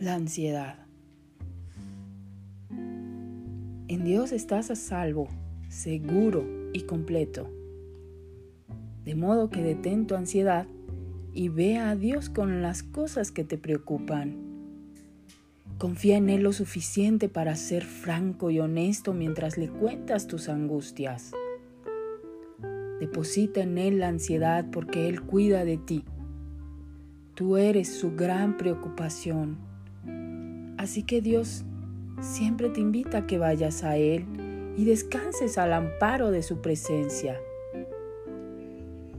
la ansiedad. En Dios estás a salvo, seguro y completo. De modo que detén tu ansiedad y ve a Dios con las cosas que te preocupan. Confía en Él lo suficiente para ser franco y honesto mientras le cuentas tus angustias. Deposita en Él la ansiedad porque Él cuida de ti. Tú eres su gran preocupación. Así que Dios siempre te invita a que vayas a Él y descanses al amparo de su presencia.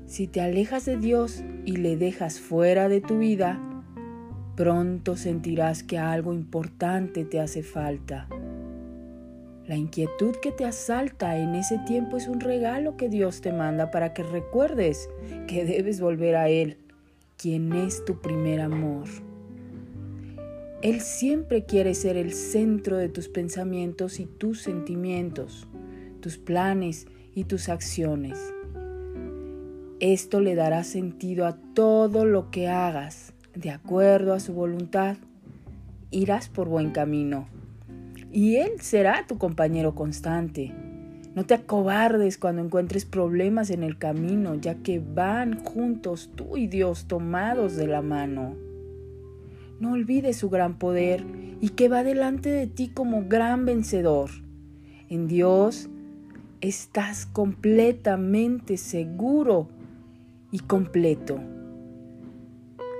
Si te alejas de Dios y le dejas fuera de tu vida, pronto sentirás que algo importante te hace falta. La inquietud que te asalta en ese tiempo es un regalo que Dios te manda para que recuerdes que debes volver a Él, quien es tu primer amor. Él siempre quiere ser el centro de tus pensamientos y tus sentimientos, tus planes y tus acciones. Esto le dará sentido a todo lo que hagas, de acuerdo a su voluntad. Irás por buen camino y Él será tu compañero constante. No te acobardes cuando encuentres problemas en el camino, ya que van juntos tú y Dios tomados de la mano. No olvides su gran poder y que va delante de ti como gran vencedor. En Dios estás completamente seguro y completo.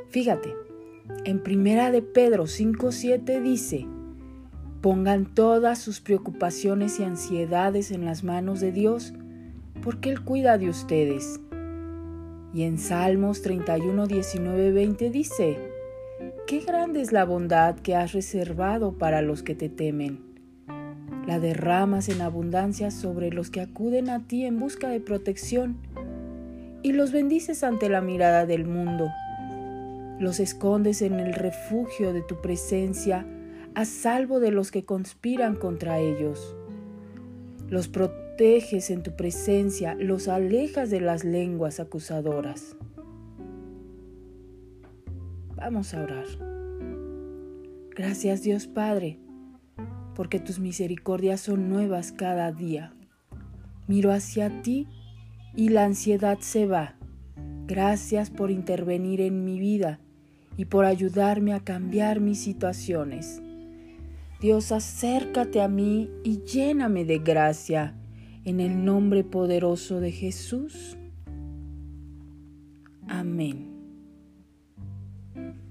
Fíjate, en Primera de Pedro 5:7 dice: Pongan todas sus preocupaciones y ansiedades en las manos de Dios, porque Él cuida de ustedes. Y en Salmos 31, 19, 20 dice, Qué grande es la bondad que has reservado para los que te temen. La derramas en abundancia sobre los que acuden a ti en busca de protección y los bendices ante la mirada del mundo. Los escondes en el refugio de tu presencia, a salvo de los que conspiran contra ellos. Los proteges en tu presencia, los alejas de las lenguas acusadoras. Vamos a orar. Gracias Dios Padre, porque tus misericordias son nuevas cada día. Miro hacia ti y la ansiedad se va. Gracias por intervenir en mi vida y por ayudarme a cambiar mis situaciones. Dios, acércate a mí y lléname de gracia. En el nombre poderoso de Jesús. Amén. Mm-hmm.